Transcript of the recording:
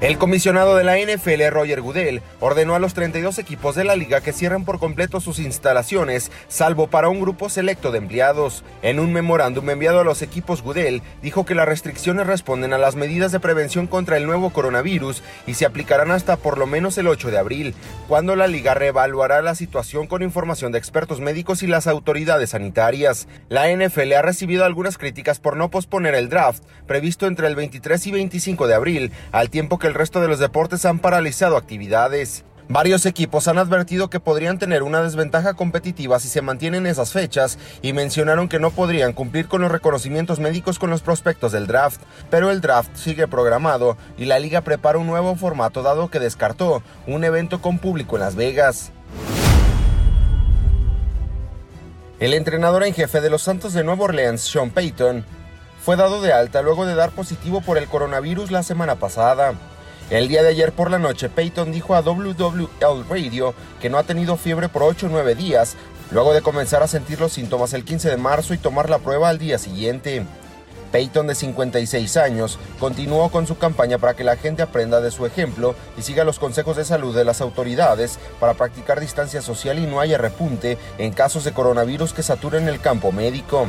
El comisionado de la NFL, Roger Goodell, ordenó a los 32 equipos de la liga que cierren por completo sus instalaciones, salvo para un grupo selecto de empleados. En un memorándum enviado a los equipos, Goodell dijo que las restricciones responden a las medidas de prevención contra el nuevo coronavirus y se aplicarán hasta por lo menos el 8 de abril, cuando la liga reevaluará la situación con información de expertos médicos y las autoridades sanitarias. La NFL ha recibido algunas críticas por no posponer el draft, previsto entre el 23 y 25 de abril, al tiempo que el resto de los deportes han paralizado actividades. Varios equipos han advertido que podrían tener una desventaja competitiva si se mantienen esas fechas y mencionaron que no podrían cumplir con los reconocimientos médicos con los prospectos del draft, pero el draft sigue programado y la liga prepara un nuevo formato dado que descartó un evento con público en Las Vegas. El entrenador en jefe de los Santos de Nueva Orleans, Sean Payton, fue dado de alta luego de dar positivo por el coronavirus la semana pasada. El día de ayer por la noche, Peyton dijo a WWL Radio que no ha tenido fiebre por 8 o 9 días, luego de comenzar a sentir los síntomas el 15 de marzo y tomar la prueba al día siguiente. Peyton, de 56 años, continuó con su campaña para que la gente aprenda de su ejemplo y siga los consejos de salud de las autoridades para practicar distancia social y no haya repunte en casos de coronavirus que saturen el campo médico.